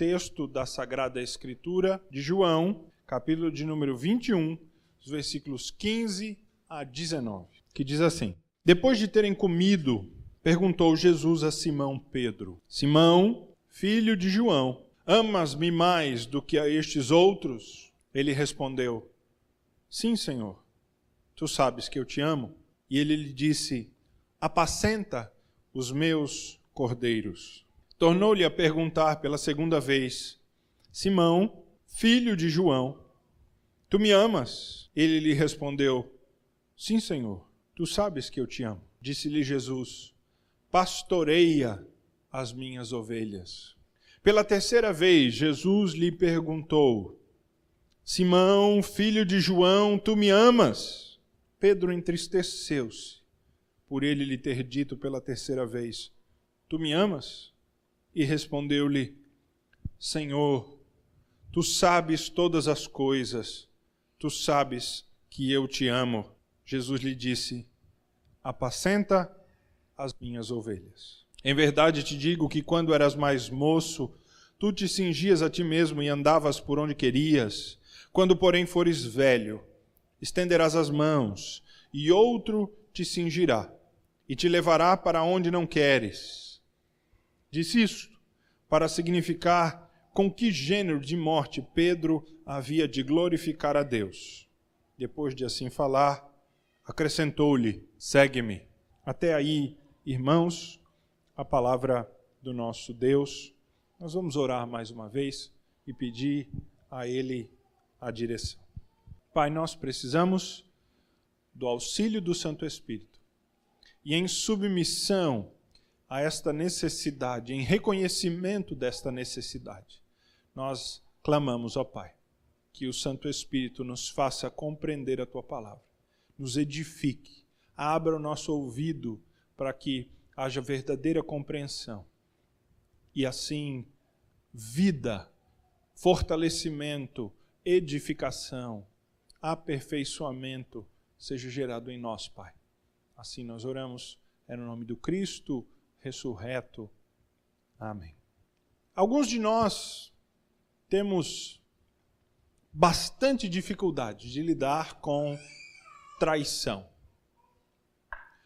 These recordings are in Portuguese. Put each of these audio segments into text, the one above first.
texto da Sagrada Escritura de João, capítulo de número 21, os versículos 15 a 19, que diz assim: Depois de terem comido, perguntou Jesus a Simão Pedro: Simão, filho de João, amas-me mais do que a estes outros? Ele respondeu: Sim, Senhor. Tu sabes que eu te amo. E ele lhe disse: Apacenta os meus cordeiros. Tornou-lhe a perguntar pela segunda vez: Simão, filho de João, tu me amas? Ele lhe respondeu: Sim, Senhor. Tu sabes que eu te amo. Disse-lhe Jesus: Pastoreia as minhas ovelhas. Pela terceira vez, Jesus lhe perguntou: Simão, filho de João, tu me amas? Pedro entristeceu-se por ele lhe ter dito pela terceira vez: Tu me amas? E respondeu-lhe: Senhor, tu sabes todas as coisas, tu sabes que eu te amo. Jesus lhe disse: Apacenta as minhas ovelhas. Em verdade te digo que quando eras mais moço, tu te cingias a ti mesmo e andavas por onde querias. Quando, porém, fores velho, estenderás as mãos, e outro te cingirá, e te levará para onde não queres. Disse isto para significar com que gênero de morte Pedro havia de glorificar a Deus. Depois de assim falar, acrescentou-lhe: Segue-me. Até aí, irmãos, a palavra do nosso Deus. Nós vamos orar mais uma vez e pedir a Ele a direção. Pai, nós precisamos do auxílio do Santo Espírito. E em submissão a esta necessidade, em reconhecimento desta necessidade, nós clamamos ao Pai, que o Santo Espírito nos faça compreender a tua palavra, nos edifique, abra o nosso ouvido para que haja verdadeira compreensão e assim vida, fortalecimento, edificação, aperfeiçoamento seja gerado em nós, Pai. Assim nós oramos, é no nome do Cristo ressurreto. Amém. Alguns de nós temos bastante dificuldade de lidar com traição.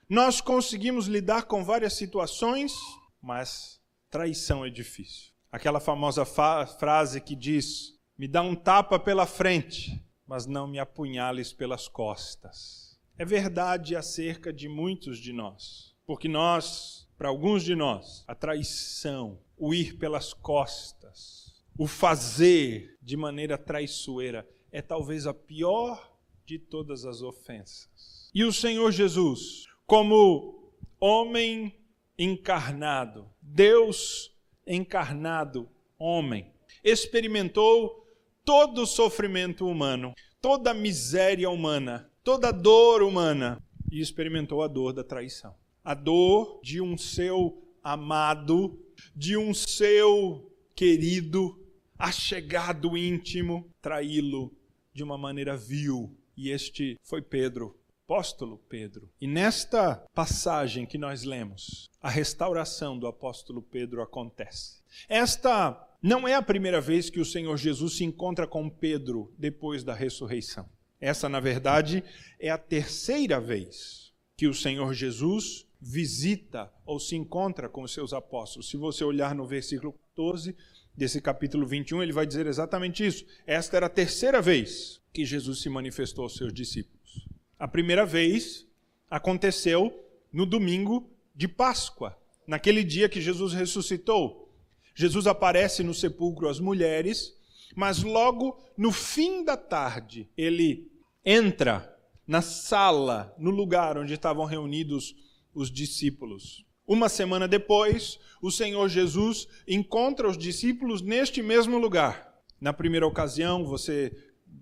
Nós conseguimos lidar com várias situações, mas traição é difícil. Aquela famosa frase que diz: me dá um tapa pela frente, mas não me apunhales pelas costas. É verdade acerca de muitos de nós, porque nós, para alguns de nós, a traição, o ir pelas costas, o fazer de maneira traiçoeira é talvez a pior de todas as ofensas. E o Senhor Jesus, como homem encarnado, Deus encarnado, homem, experimentou todo o sofrimento humano, toda a miséria humana, toda a dor humana e experimentou a dor da traição. A dor de um seu amado, de um seu querido, achegado íntimo, traí-lo de uma maneira vil. E este foi Pedro, apóstolo Pedro. E nesta passagem que nós lemos, a restauração do apóstolo Pedro acontece. Esta não é a primeira vez que o Senhor Jesus se encontra com Pedro depois da ressurreição. Essa, na verdade, é a terceira vez que o Senhor Jesus visita ou se encontra com os seus apóstolos. Se você olhar no versículo 14 desse capítulo 21, ele vai dizer exatamente isso. Esta era a terceira vez que Jesus se manifestou aos seus discípulos. A primeira vez aconteceu no domingo de Páscoa, naquele dia que Jesus ressuscitou. Jesus aparece no sepulcro às mulheres, mas logo no fim da tarde ele entra na sala, no lugar onde estavam reunidos os discípulos. Uma semana depois, o Senhor Jesus encontra os discípulos neste mesmo lugar. Na primeira ocasião, você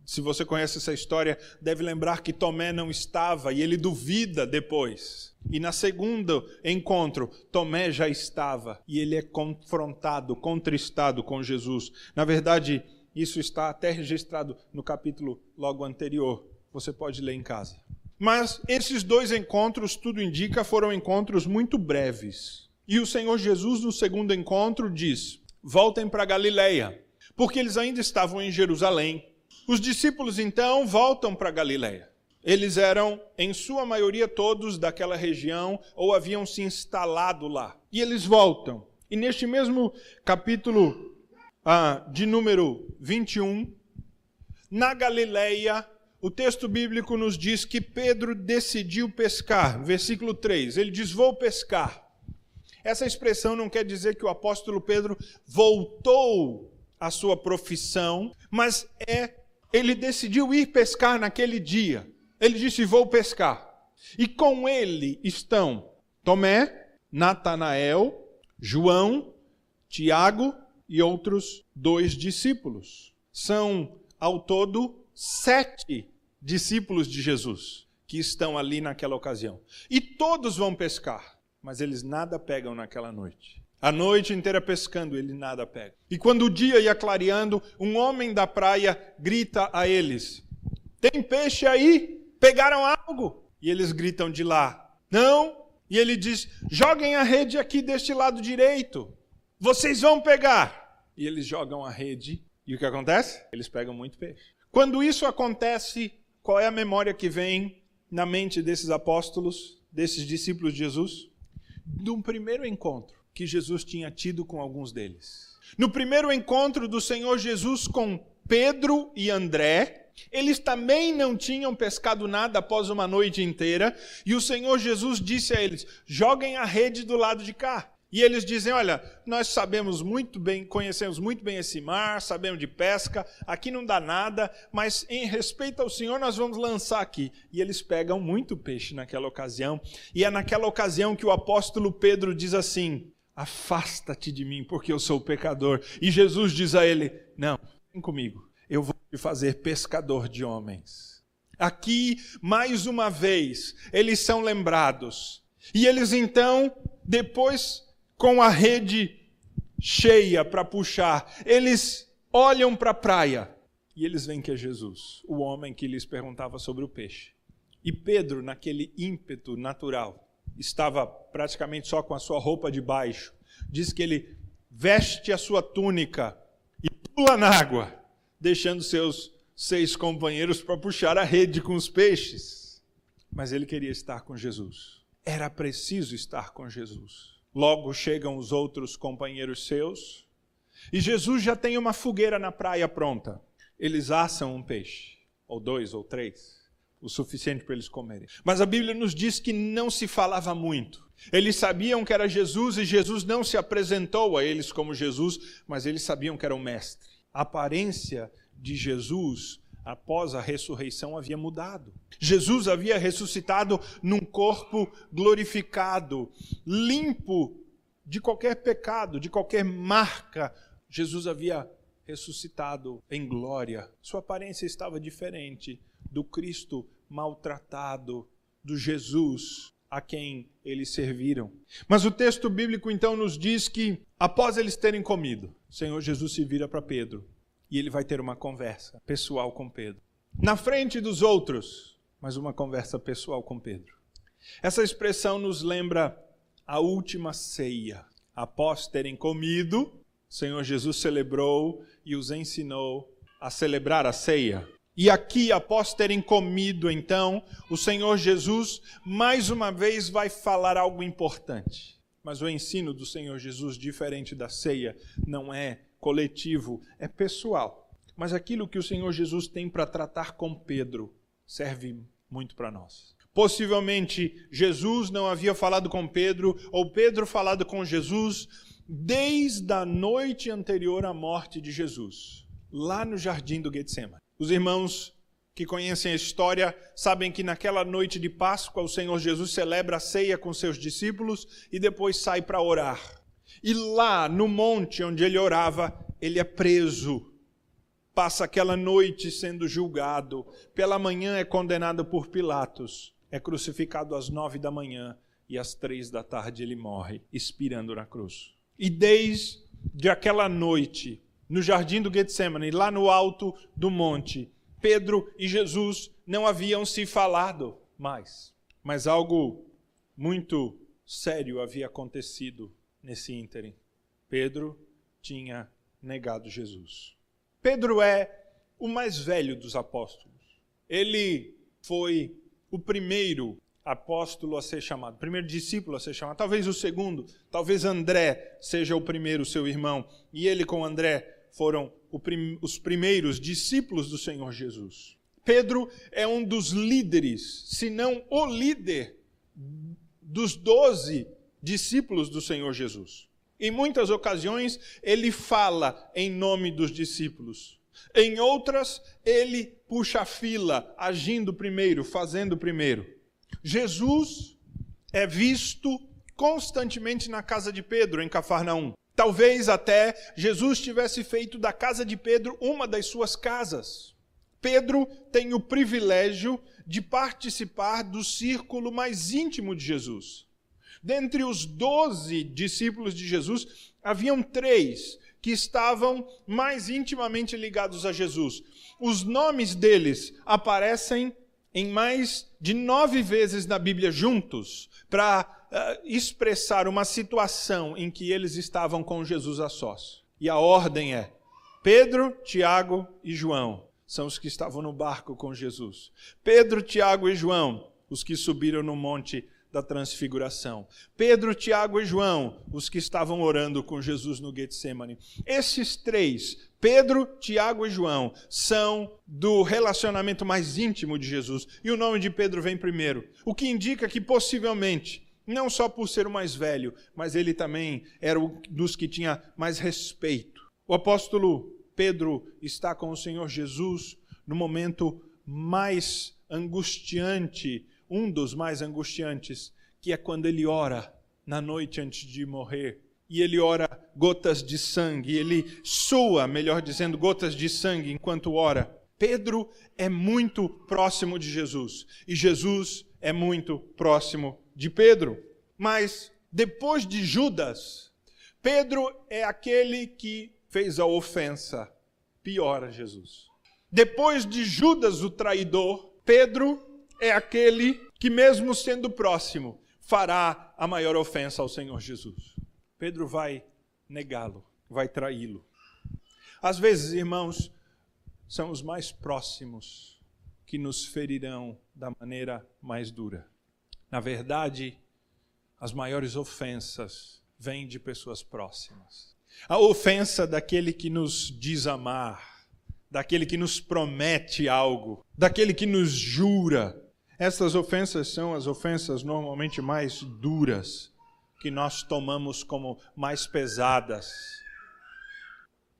se você conhece essa história, deve lembrar que Tomé não estava e ele duvida depois. E na segundo encontro, Tomé já estava e ele é confrontado, contristado com Jesus. Na verdade, isso está até registrado no capítulo logo anterior. Você pode ler em casa. Mas esses dois encontros, tudo indica, foram encontros muito breves. E o Senhor Jesus, no segundo encontro, diz: voltem para Galileia, porque eles ainda estavam em Jerusalém. Os discípulos então voltam para Galileia. Eles eram, em sua maioria, todos daquela região ou haviam se instalado lá. E eles voltam. E neste mesmo capítulo ah, de número 21, na Galileia, o texto bíblico nos diz que Pedro decidiu pescar. Versículo 3, ele diz: Vou pescar. Essa expressão não quer dizer que o apóstolo Pedro voltou à sua profissão, mas é ele decidiu ir pescar naquele dia. Ele disse: Vou pescar. E com ele estão Tomé, Natanael, João, Tiago e outros dois discípulos. São, ao todo, sete discípulos de Jesus que estão ali naquela ocasião. E todos vão pescar, mas eles nada pegam naquela noite. A noite inteira pescando, ele nada pega. E quando o dia ia clareando, um homem da praia grita a eles: Tem peixe aí? Pegaram algo? E eles gritam de lá: Não. E ele diz: Joguem a rede aqui deste lado direito. Vocês vão pegar. E eles jogam a rede. E o que acontece? Eles pegam muito peixe. Quando isso acontece, qual é a memória que vem na mente desses apóstolos, desses discípulos de Jesus? De um primeiro encontro que Jesus tinha tido com alguns deles. No primeiro encontro do Senhor Jesus com Pedro e André, eles também não tinham pescado nada após uma noite inteira, e o Senhor Jesus disse a eles: joguem a rede do lado de cá. E eles dizem: Olha, nós sabemos muito bem, conhecemos muito bem esse mar, sabemos de pesca, aqui não dá nada, mas em respeito ao Senhor, nós vamos lançar aqui. E eles pegam muito peixe naquela ocasião, e é naquela ocasião que o apóstolo Pedro diz assim: Afasta-te de mim, porque eu sou pecador. E Jesus diz a ele: Não, vem comigo eu vou te fazer pescador de homens. Aqui, mais uma vez, eles são lembrados. E eles então, depois, com a rede cheia para puxar, eles olham para a praia e eles veem que é Jesus, o homem que lhes perguntava sobre o peixe. E Pedro, naquele ímpeto natural, estava praticamente só com a sua roupa de baixo. Diz que ele veste a sua túnica e pula na água deixando seus seis companheiros para puxar a rede com os peixes. Mas ele queria estar com Jesus. Era preciso estar com Jesus. Logo chegam os outros companheiros seus, e Jesus já tem uma fogueira na praia pronta. Eles assam um peixe, ou dois, ou três, o suficiente para eles comerem. Mas a Bíblia nos diz que não se falava muito. Eles sabiam que era Jesus e Jesus não se apresentou a eles como Jesus, mas eles sabiam que era o Mestre a aparência de Jesus após a ressurreição havia mudado. Jesus havia ressuscitado num corpo glorificado, limpo de qualquer pecado, de qualquer marca. Jesus havia ressuscitado em glória. Sua aparência estava diferente do Cristo maltratado, do Jesus a quem eles serviram. Mas o texto bíblico então nos diz que, após eles terem comido, o Senhor Jesus se vira para Pedro e ele vai ter uma conversa pessoal com Pedro. Na frente dos outros, mas uma conversa pessoal com Pedro. Essa expressão nos lembra a última ceia. Após terem comido, o Senhor Jesus celebrou e os ensinou a celebrar a ceia. E aqui, após terem comido, então, o Senhor Jesus mais uma vez vai falar algo importante. Mas o ensino do Senhor Jesus, diferente da ceia, não é coletivo, é pessoal. Mas aquilo que o Senhor Jesus tem para tratar com Pedro serve muito para nós. Possivelmente Jesus não havia falado com Pedro, ou Pedro falado com Jesus, desde a noite anterior à morte de Jesus, lá no jardim do Getsemane. Os irmãos que conhecem a história sabem que naquela noite de Páscoa o Senhor Jesus celebra a ceia com seus discípulos e depois sai para orar. E lá no monte onde ele orava, ele é preso. Passa aquela noite sendo julgado. Pela manhã é condenado por Pilatos. É crucificado às nove da manhã e às três da tarde ele morre, expirando na cruz. E desde aquela noite, no jardim do Getsemane, lá no alto do monte, Pedro e Jesus não haviam se falado mais. Mas algo muito sério havia acontecido nesse ínterim. Pedro tinha negado Jesus. Pedro é o mais velho dos apóstolos. Ele foi o primeiro apóstolo a ser chamado, primeiro discípulo a ser chamado, talvez o segundo, talvez André seja o primeiro, seu irmão, e ele com André foram os primeiros discípulos do Senhor Jesus. Pedro é um dos líderes, se não o líder dos doze discípulos do Senhor Jesus. Em muitas ocasiões, ele fala em nome dos discípulos. Em outras, ele puxa a fila, agindo primeiro, fazendo primeiro. Jesus é visto constantemente na casa de Pedro, em Cafarnaum. Talvez até Jesus tivesse feito da casa de Pedro uma das suas casas. Pedro tem o privilégio de participar do círculo mais íntimo de Jesus. Dentre os doze discípulos de Jesus, haviam três que estavam mais intimamente ligados a Jesus. Os nomes deles aparecem em mais de nove vezes na Bíblia juntos, para uh, expressar uma situação em que eles estavam com Jesus a sós. E a ordem é: Pedro, Tiago e João são os que estavam no barco com Jesus. Pedro, Tiago e João, os que subiram no monte da transfiguração. Pedro, Tiago e João, os que estavam orando com Jesus no Getsemane. Esses três, Pedro, Tiago e João, são do relacionamento mais íntimo de Jesus. E o nome de Pedro vem primeiro, o que indica que possivelmente não só por ser o mais velho, mas ele também era um dos que tinha mais respeito. O apóstolo Pedro está com o Senhor Jesus no momento mais angustiante um dos mais angustiantes, que é quando ele ora na noite antes de morrer. E ele ora gotas de sangue, ele sua, melhor dizendo, gotas de sangue enquanto ora. Pedro é muito próximo de Jesus e Jesus é muito próximo de Pedro. Mas depois de Judas, Pedro é aquele que fez a ofensa pior a Jesus. Depois de Judas, o traidor, Pedro é aquele que, mesmo sendo próximo, fará a maior ofensa ao Senhor Jesus. Pedro vai negá-lo, vai traí-lo. Às vezes, irmãos, são os mais próximos que nos ferirão da maneira mais dura. Na verdade, as maiores ofensas vêm de pessoas próximas. A ofensa daquele que nos diz amar, daquele que nos promete algo, daquele que nos jura, essas ofensas são as ofensas normalmente mais duras, que nós tomamos como mais pesadas.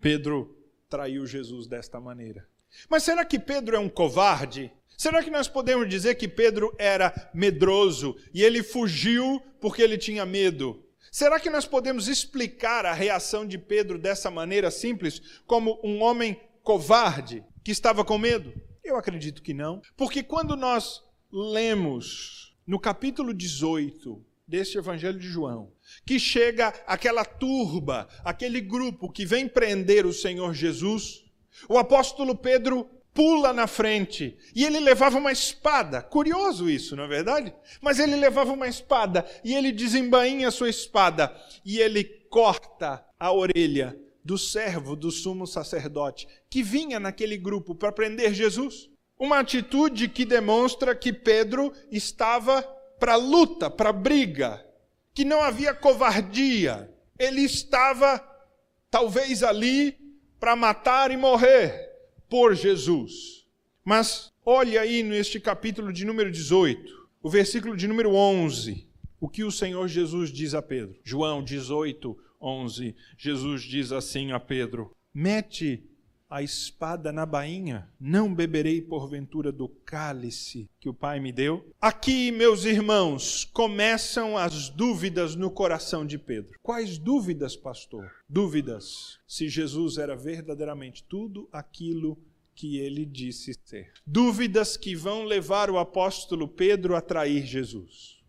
Pedro traiu Jesus desta maneira. Mas será que Pedro é um covarde? Será que nós podemos dizer que Pedro era medroso e ele fugiu porque ele tinha medo? Será que nós podemos explicar a reação de Pedro dessa maneira simples, como um homem covarde que estava com medo? Eu acredito que não. Porque quando nós lemos no capítulo 18 deste Evangelho de João, que chega aquela turba, aquele grupo que vem prender o Senhor Jesus, o apóstolo Pedro pula na frente e ele levava uma espada. Curioso isso, não é verdade? Mas ele levava uma espada e ele desembainha a sua espada e ele corta a orelha do servo do sumo sacerdote que vinha naquele grupo para prender Jesus. Uma atitude que demonstra que Pedro estava para luta, para briga, que não havia covardia. Ele estava, talvez, ali para matar e morrer por Jesus. Mas olhe aí neste capítulo de número 18, o versículo de número 11, o que o Senhor Jesus diz a Pedro. João 18, 11. Jesus diz assim a Pedro: Mete a espada na bainha, não beberei porventura do cálice que o Pai me deu? Aqui, meus irmãos, começam as dúvidas no coração de Pedro. Quais dúvidas, pastor? Dúvidas se Jesus era verdadeiramente tudo aquilo que ele disse ser. Dúvidas que vão levar o apóstolo Pedro a trair Jesus.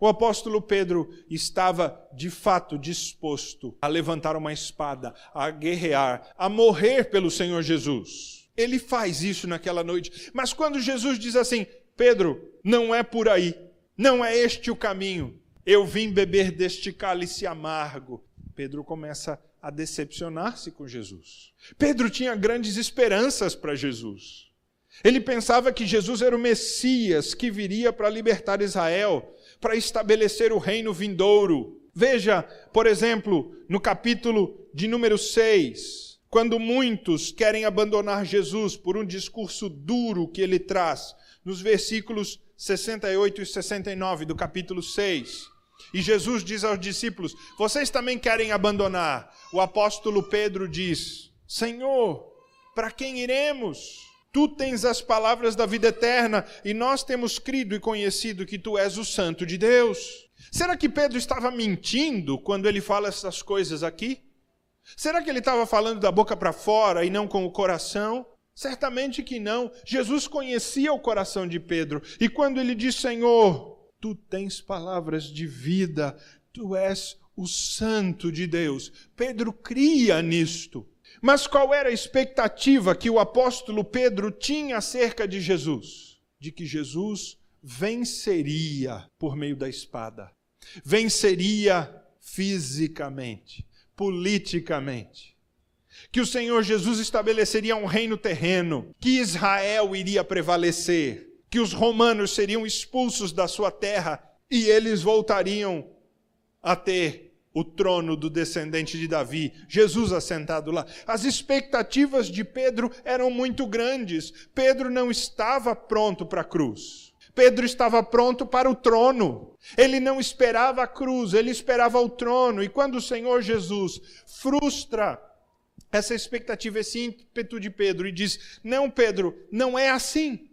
O apóstolo Pedro estava de fato disposto a levantar uma espada, a guerrear, a morrer pelo Senhor Jesus. Ele faz isso naquela noite. Mas quando Jesus diz assim: Pedro, não é por aí, não é este o caminho. Eu vim beber deste cálice amargo. Pedro começa a decepcionar-se com Jesus. Pedro tinha grandes esperanças para Jesus. Ele pensava que Jesus era o Messias que viria para libertar Israel, para estabelecer o reino vindouro. Veja, por exemplo, no capítulo de número 6, quando muitos querem abandonar Jesus por um discurso duro que ele traz, nos versículos 68 e 69 do capítulo 6. E Jesus diz aos discípulos: Vocês também querem abandonar? O apóstolo Pedro diz: Senhor, para quem iremos? Tu tens as palavras da vida eterna e nós temos crido e conhecido que tu és o Santo de Deus. Será que Pedro estava mentindo quando ele fala essas coisas aqui? Será que ele estava falando da boca para fora e não com o coração? Certamente que não. Jesus conhecia o coração de Pedro e quando ele diz: Senhor, tu tens palavras de vida, tu és o Santo de Deus. Pedro cria nisto. Mas qual era a expectativa que o apóstolo Pedro tinha acerca de Jesus? De que Jesus venceria por meio da espada, venceria fisicamente, politicamente. Que o Senhor Jesus estabeleceria um reino terreno, que Israel iria prevalecer, que os romanos seriam expulsos da sua terra e eles voltariam a ter o trono do descendente de Davi, Jesus assentado lá. As expectativas de Pedro eram muito grandes. Pedro não estava pronto para a cruz. Pedro estava pronto para o trono. Ele não esperava a cruz, ele esperava o trono. E quando o Senhor Jesus frustra essa expectativa, esse ímpeto de Pedro e diz: Não, Pedro, não é assim.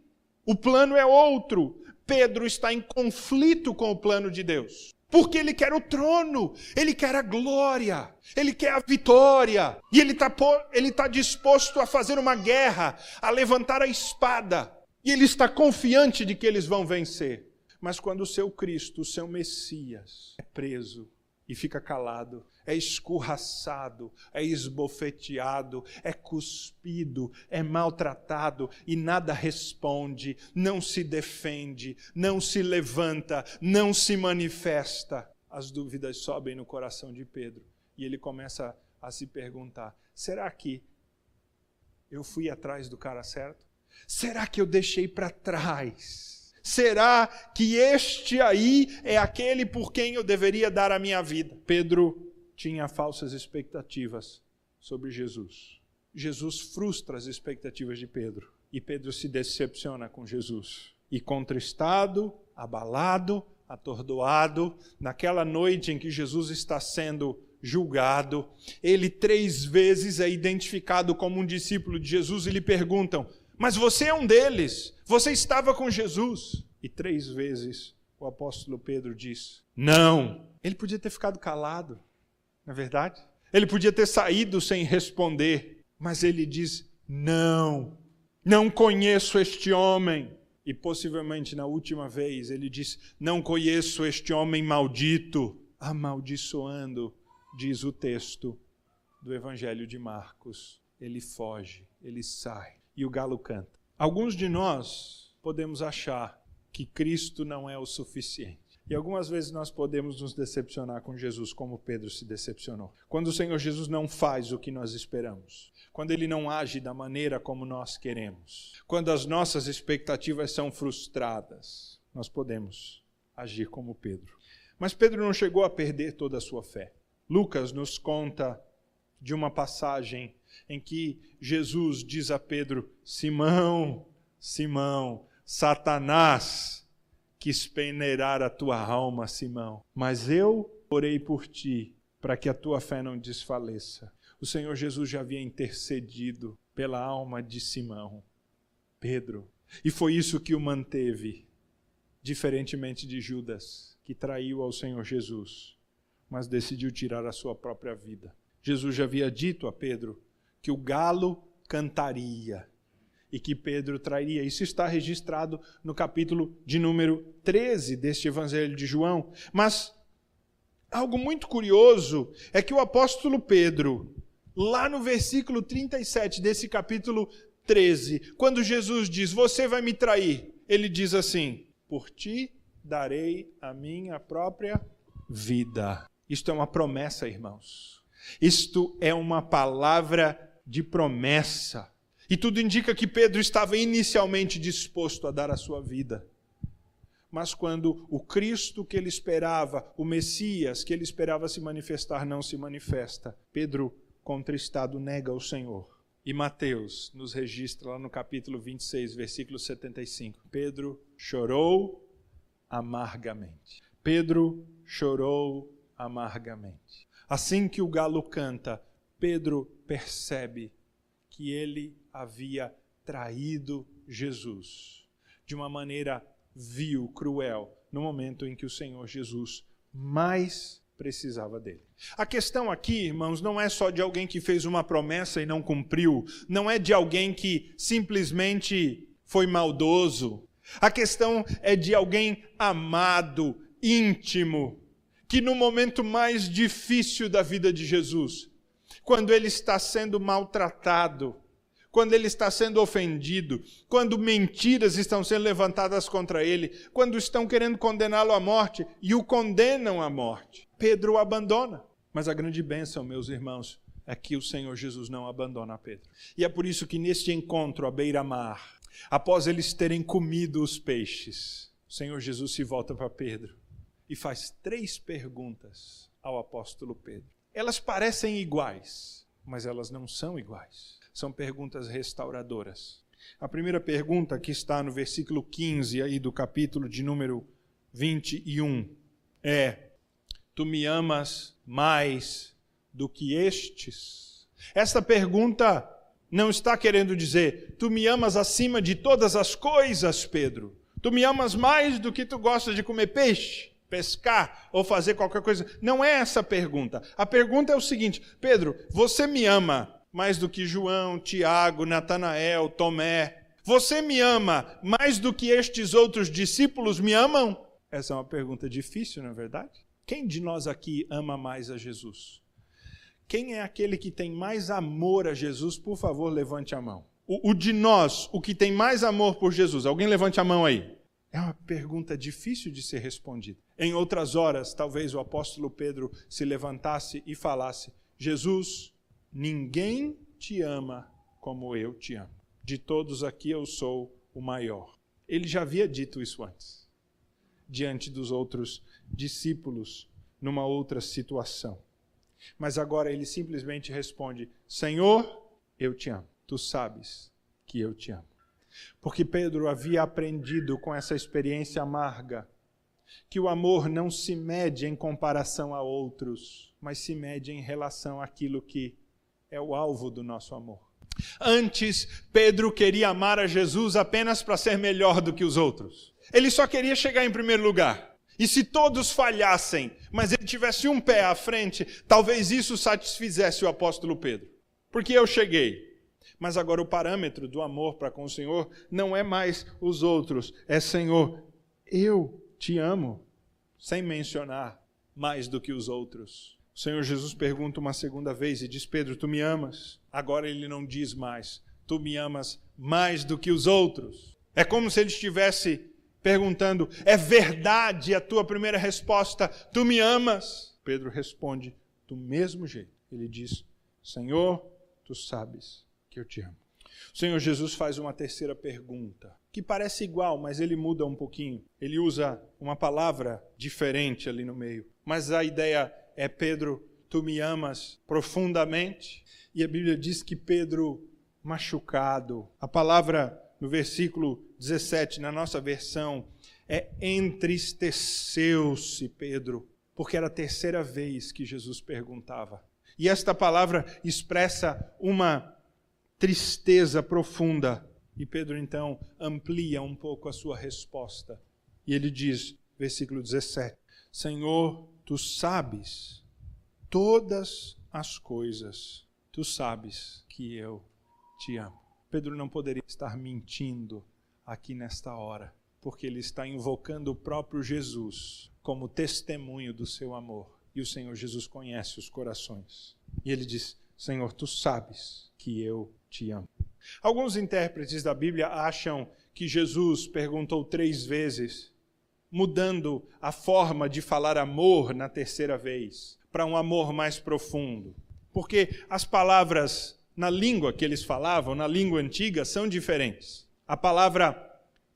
O plano é outro. Pedro está em conflito com o plano de Deus. Porque ele quer o trono, ele quer a glória, ele quer a vitória. E ele está ele tá disposto a fazer uma guerra, a levantar a espada. E ele está confiante de que eles vão vencer. Mas quando o seu Cristo, o seu Messias, é preso e fica calado, é escorraçado, é esbofeteado, é cuspido, é maltratado e nada responde, não se defende, não se levanta, não se manifesta. As dúvidas sobem no coração de Pedro e ele começa a se perguntar: será que eu fui atrás do cara certo? Será que eu deixei para trás? Será que este aí é aquele por quem eu deveria dar a minha vida? Pedro tinha falsas expectativas sobre Jesus. Jesus frustra as expectativas de Pedro e Pedro se decepciona com Jesus. E contristado, abalado, atordoado, naquela noite em que Jesus está sendo julgado, ele três vezes é identificado como um discípulo de Jesus e lhe perguntam: Mas você é um deles, você estava com Jesus. E três vezes o apóstolo Pedro diz: Não. Ele podia ter ficado calado, não é verdade? Ele podia ter saído sem responder, mas ele diz: Não, não conheço este homem. E possivelmente na última vez ele diz: Não conheço este homem maldito, amaldiçoando, diz o texto do Evangelho de Marcos. Ele foge, ele sai e o galo canta. Alguns de nós podemos achar que Cristo não é o suficiente. E algumas vezes nós podemos nos decepcionar com Jesus, como Pedro se decepcionou. Quando o Senhor Jesus não faz o que nós esperamos, quando ele não age da maneira como nós queremos, quando as nossas expectativas são frustradas, nós podemos agir como Pedro. Mas Pedro não chegou a perder toda a sua fé. Lucas nos conta de uma passagem em que Jesus diz a Pedro: Simão, Simão, Satanás quis peneirar a tua alma, Simão, mas eu orei por ti, para que a tua fé não desfaleça. O Senhor Jesus já havia intercedido pela alma de Simão, Pedro, e foi isso que o manteve, diferentemente de Judas, que traiu ao Senhor Jesus, mas decidiu tirar a sua própria vida. Jesus já havia dito a Pedro que o galo cantaria e que Pedro trairia. Isso está registrado no capítulo de número 13 deste Evangelho de João. Mas algo muito curioso é que o apóstolo Pedro, lá no versículo 37 desse capítulo 13, quando Jesus diz: Você vai me trair, ele diz assim: Por ti darei a minha própria vida. Isto é uma promessa, irmãos. Isto é uma palavra de promessa. E tudo indica que Pedro estava inicialmente disposto a dar a sua vida. Mas quando o Cristo que ele esperava, o Messias que ele esperava se manifestar, não se manifesta, Pedro, contristado, nega o Senhor. E Mateus nos registra lá no capítulo 26, versículo 75. Pedro chorou amargamente. Pedro chorou amargamente. Assim que o galo canta, Pedro percebe que ele havia traído Jesus de uma maneira vil, cruel, no momento em que o Senhor Jesus mais precisava dele. A questão aqui, irmãos, não é só de alguém que fez uma promessa e não cumpriu, não é de alguém que simplesmente foi maldoso. A questão é de alguém amado, íntimo, que no momento mais difícil da vida de Jesus, quando ele está sendo maltratado, quando ele está sendo ofendido, quando mentiras estão sendo levantadas contra ele, quando estão querendo condená-lo à morte e o condenam à morte. Pedro o abandona. Mas a grande bênção, meus irmãos, é que o Senhor Jesus não abandona Pedro. E é por isso que neste encontro à beira-mar, após eles terem comido os peixes, o Senhor Jesus se volta para Pedro e faz três perguntas ao apóstolo Pedro. Elas parecem iguais, mas elas não são iguais são perguntas restauradoras. A primeira pergunta que está no versículo 15 aí do capítulo de número 21 é: Tu me amas mais do que estes? Esta pergunta não está querendo dizer, tu me amas acima de todas as coisas, Pedro. Tu me amas mais do que tu gostas de comer peixe, pescar ou fazer qualquer coisa. Não é essa a pergunta. A pergunta é o seguinte: Pedro, você me ama mais do que João, Tiago, Natanael, Tomé? Você me ama mais do que estes outros discípulos me amam? Essa é uma pergunta difícil, não é verdade? Quem de nós aqui ama mais a Jesus? Quem é aquele que tem mais amor a Jesus? Por favor, levante a mão. O, o, de nós, o que tem mais amor por Jesus? Alguém levante a mão aí. É uma pergunta difícil de ser respondida. Em outras horas, talvez o apóstolo Pedro se levantasse e falasse: Jesus, Ninguém te ama como eu te amo. De todos aqui eu sou o maior. Ele já havia dito isso antes, diante dos outros discípulos, numa outra situação. Mas agora ele simplesmente responde: Senhor, eu te amo. Tu sabes que eu te amo. Porque Pedro havia aprendido com essa experiência amarga que o amor não se mede em comparação a outros, mas se mede em relação àquilo que é o alvo do nosso amor. Antes, Pedro queria amar a Jesus apenas para ser melhor do que os outros. Ele só queria chegar em primeiro lugar. E se todos falhassem, mas ele tivesse um pé à frente, talvez isso satisfizesse o apóstolo Pedro. Porque eu cheguei. Mas agora o parâmetro do amor para com o Senhor não é mais os outros, é Senhor, eu te amo, sem mencionar mais do que os outros. O Senhor Jesus pergunta uma segunda vez e diz: Pedro, tu me amas? Agora ele não diz mais: Tu me amas mais do que os outros. É como se ele estivesse perguntando: É verdade a tua primeira resposta? Tu me amas? Pedro responde do mesmo jeito. Ele diz: Senhor, tu sabes que eu te amo. O Senhor Jesus faz uma terceira pergunta, que parece igual, mas ele muda um pouquinho. Ele usa uma palavra diferente ali no meio. Mas a ideia é Pedro, tu me amas profundamente? E a Bíblia diz que Pedro, machucado, a palavra no versículo 17, na nossa versão, é entristeceu-se Pedro, porque era a terceira vez que Jesus perguntava. E esta palavra expressa uma tristeza profunda. E Pedro então amplia um pouco a sua resposta. E ele diz, versículo 17: Senhor, tu sabes todas as coisas, tu sabes que eu te amo. Pedro não poderia estar mentindo aqui nesta hora, porque ele está invocando o próprio Jesus como testemunho do seu amor. E o Senhor Jesus conhece os corações. E ele diz: Senhor, tu sabes que eu te amo. Alguns intérpretes da Bíblia acham que Jesus perguntou três vezes mudando a forma de falar amor na terceira vez, para um amor mais profundo. porque as palavras na língua que eles falavam, na língua antiga, são diferentes. A palavra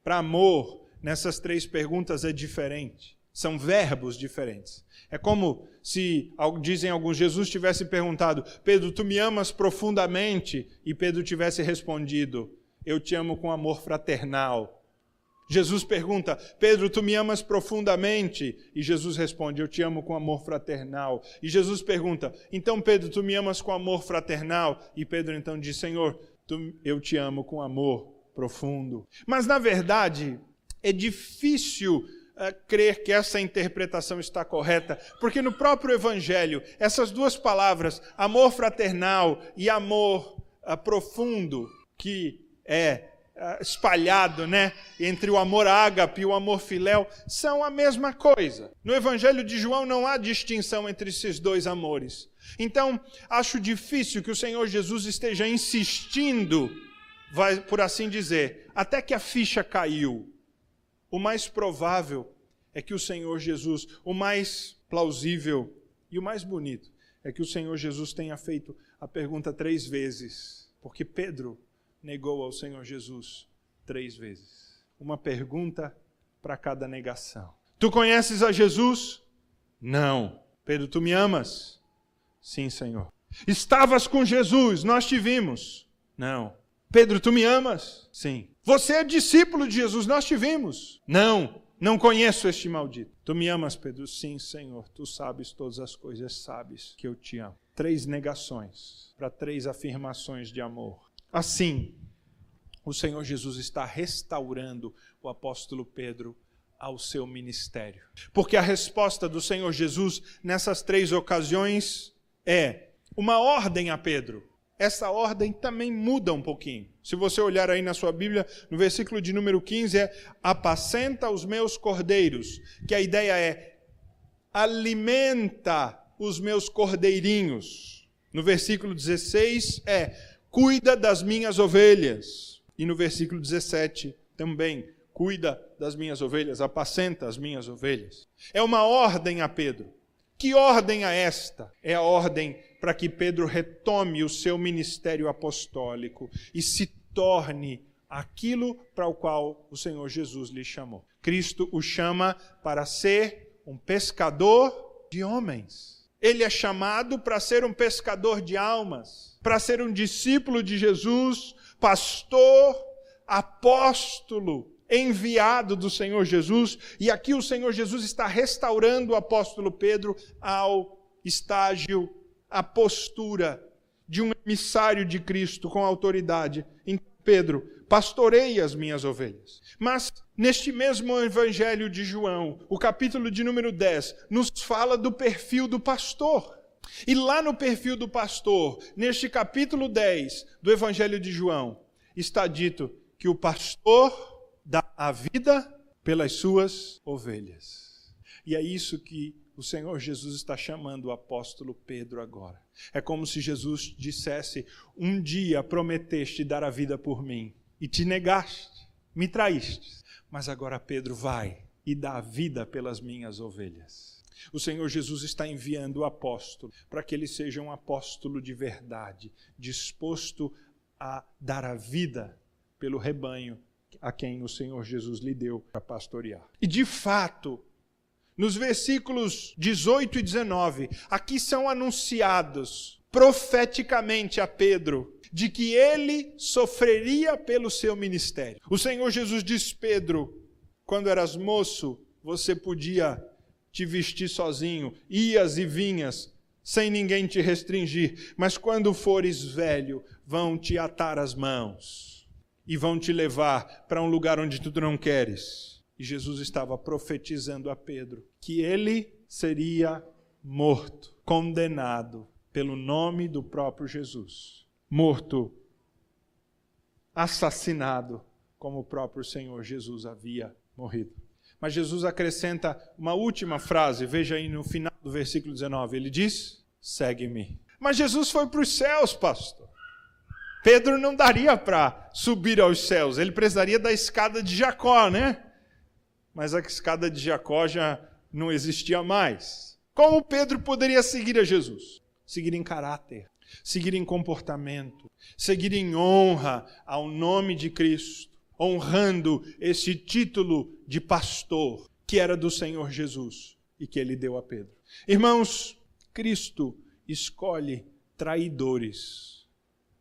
para amor nessas três perguntas é diferente. São verbos diferentes. É como se, dizem alguns, Jesus tivesse perguntado: Pedro, tu me amas profundamente? E Pedro tivesse respondido: Eu te amo com amor fraternal. Jesus pergunta: Pedro, tu me amas profundamente? E Jesus responde: Eu te amo com amor fraternal. E Jesus pergunta: Então, Pedro, tu me amas com amor fraternal? E Pedro então diz: Senhor, tu, eu te amo com amor profundo. Mas, na verdade, é difícil crer que essa interpretação está correta, porque no próprio Evangelho, essas duas palavras, amor fraternal e amor uh, profundo, que é ah, espalhado, né, entre o amor ágape e o amor filéu, são a mesma coisa. No Evangelho de João não há distinção entre esses dois amores. Então, acho difícil que o Senhor Jesus esteja insistindo, vai, por assim dizer, até que a ficha caiu. O mais provável é que o Senhor Jesus, o mais plausível e o mais bonito, é que o Senhor Jesus tenha feito a pergunta três vezes, porque Pedro negou ao Senhor Jesus três vezes. Uma pergunta para cada negação. Tu conheces a Jesus? Não. Pedro, tu me amas? Sim, Senhor. Estavas com Jesus, nós te vimos? Não. Pedro, tu me amas? Sim. Você é discípulo de Jesus, nós te vimos? Não. Não conheço este maldito. Tu me amas, Pedro? Sim, Senhor. Tu sabes todas as coisas, sabes que eu te amo. Três negações para três afirmações de amor. Assim, o Senhor Jesus está restaurando o apóstolo Pedro ao seu ministério. Porque a resposta do Senhor Jesus nessas três ocasiões é uma ordem a Pedro. Essa ordem também muda um pouquinho. Se você olhar aí na sua Bíblia, no versículo de número 15 é apacenta os meus cordeiros, que a ideia é alimenta os meus cordeirinhos. No versículo 16 é cuida das minhas ovelhas. E no versículo 17 também, cuida das minhas ovelhas, apacenta as minhas ovelhas. É uma ordem a Pedro. Que ordem é esta? É a ordem para que Pedro retome o seu ministério apostólico e se torne aquilo para o qual o Senhor Jesus lhe chamou. Cristo o chama para ser um pescador de homens. Ele é chamado para ser um pescador de almas para ser um discípulo de Jesus, pastor, apóstolo, enviado do Senhor Jesus, e aqui o Senhor Jesus está restaurando o apóstolo Pedro ao estágio, à postura de um emissário de Cristo com autoridade. Então, Pedro, pastorei as minhas ovelhas. Mas neste mesmo evangelho de João, o capítulo de número 10, nos fala do perfil do pastor. E lá no perfil do pastor, neste capítulo 10 do Evangelho de João, está dito que o pastor dá a vida pelas suas ovelhas. E é isso que o Senhor Jesus está chamando o apóstolo Pedro agora. É como se Jesus dissesse: Um dia prometeste dar a vida por mim, e te negaste, me traíste. Mas agora Pedro vai e dá a vida pelas minhas ovelhas. O Senhor Jesus está enviando o apóstolo para que ele seja um apóstolo de verdade, disposto a dar a vida pelo rebanho a quem o Senhor Jesus lhe deu para pastorear. E de fato, nos versículos 18 e 19, aqui são anunciados profeticamente a Pedro de que ele sofreria pelo seu ministério. O Senhor Jesus diz: Pedro, quando eras moço, você podia te vestir sozinho, ias e vinhas, sem ninguém te restringir, mas quando fores velho, vão te atar as mãos e vão te levar para um lugar onde tu não queres. E Jesus estava profetizando a Pedro que ele seria morto, condenado pelo nome do próprio Jesus. Morto, assassinado, como o próprio Senhor Jesus havia morrido. Mas Jesus acrescenta uma última frase, veja aí no final do versículo 19: ele diz: segue-me. Mas Jesus foi para os céus, pastor. Pedro não daria para subir aos céus, ele precisaria da escada de Jacó, né? Mas a escada de Jacó já não existia mais. Como Pedro poderia seguir a Jesus? seguir em caráter, seguir em comportamento, seguir em honra ao nome de Cristo, honrando esse título de pastor que era do Senhor Jesus e que ele deu a Pedro. Irmãos, Cristo escolhe traidores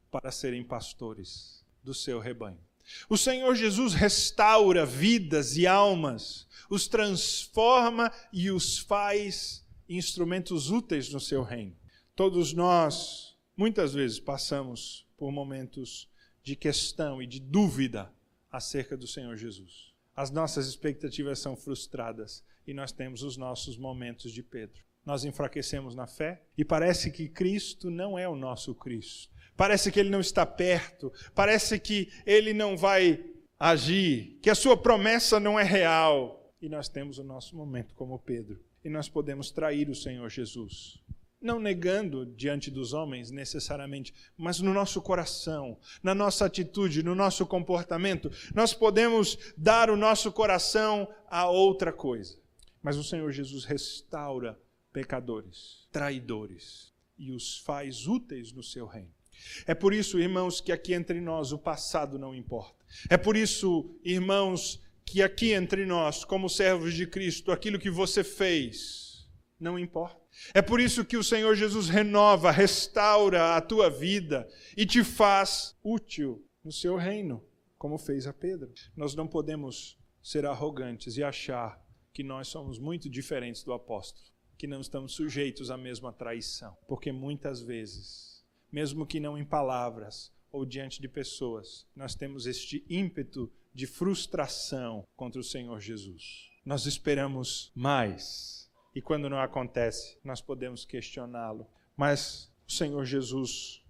para serem pastores do seu rebanho. O Senhor Jesus restaura vidas e almas, os transforma e os faz instrumentos úteis no seu reino. Todos nós, muitas vezes, passamos por momentos de questão e de dúvida acerca do Senhor Jesus. As nossas expectativas são frustradas e nós temos os nossos momentos de Pedro. Nós enfraquecemos na fé e parece que Cristo não é o nosso Cristo. Parece que ele não está perto, parece que ele não vai agir, que a sua promessa não é real. E nós temos o nosso momento como Pedro. E nós podemos trair o Senhor Jesus não negando diante dos homens necessariamente, mas no nosso coração, na nossa atitude, no nosso comportamento, nós podemos dar o nosso coração a outra coisa. Mas o Senhor Jesus restaura pecadores, traidores e os faz úteis no seu reino. É por isso, irmãos, que aqui entre nós o passado não importa. É por isso, irmãos, que aqui entre nós, como servos de Cristo, aquilo que você fez não importa. É por isso que o Senhor Jesus renova, restaura a tua vida e te faz útil no seu reino, como fez a Pedro. Nós não podemos ser arrogantes e achar que nós somos muito diferentes do apóstolo, que não estamos sujeitos à mesma traição, porque muitas vezes, mesmo que não em palavras ou diante de pessoas, nós temos este ímpeto de frustração contra o Senhor Jesus. Nós esperamos mais e quando não acontece, nós podemos questioná-lo. Mas o Senhor Jesus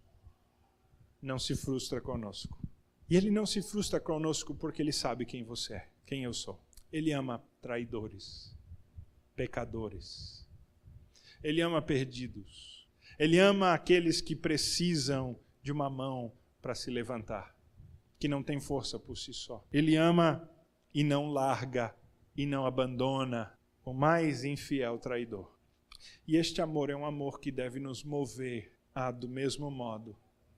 não se frustra conosco. E ele não se frustra conosco porque ele sabe quem você é, quem eu sou. Ele ama traidores, pecadores. Ele ama perdidos. Ele ama aqueles que precisam de uma mão para se levantar, que não tem força por si só. Ele ama e não larga e não abandona o mais infiel traidor. E este amor é um amor que deve nos mover a, do mesmo modo,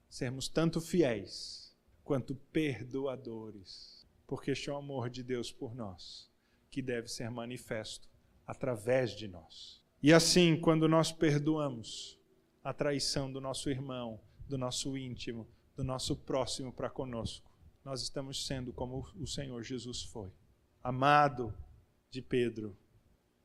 sermos tanto fiéis quanto perdoadores, porque este é o amor de Deus por nós, que deve ser manifesto através de nós. E assim, quando nós perdoamos a traição do nosso irmão, do nosso íntimo, do nosso próximo para conosco, nós estamos sendo como o Senhor Jesus foi. Amado de Pedro,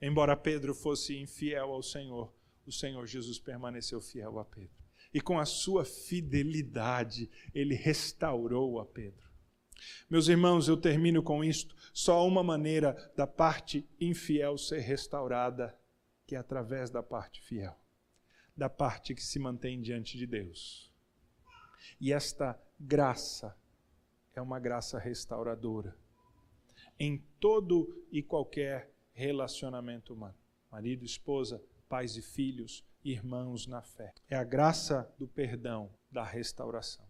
Embora Pedro fosse infiel ao Senhor, o Senhor Jesus permaneceu fiel a Pedro. E com a sua fidelidade, ele restaurou a Pedro. Meus irmãos, eu termino com isto. Só uma maneira da parte infiel ser restaurada, que é através da parte fiel, da parte que se mantém diante de Deus. E esta graça é uma graça restauradora em todo e qualquer relacionamento humano. Marido, esposa, pais e filhos, irmãos na fé. É a graça do perdão, da restauração.